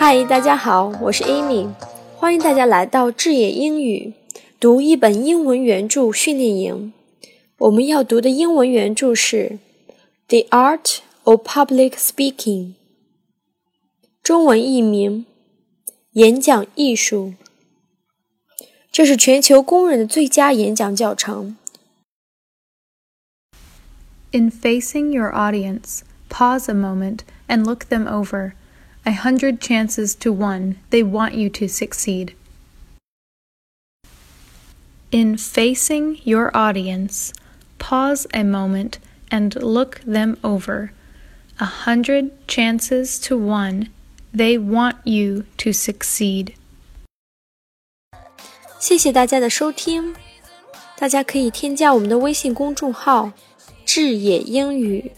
嗨，大家好，我是 Amy，欢迎大家来到智野英语读一本英文原著训练营。我们要读的英文原著是《The Art of Public Speaking》，中文译名《演讲艺术》。这是全球公认的最佳演讲教程。In facing your audience, pause a moment and look them over. A hundred chances to one, they want you to succeed. In facing your audience, pause a moment and look them over. A hundred chances to one, they want you to succeed. 谢谢大家的收听，大家可以添加我们的微信公众号“智野英语”。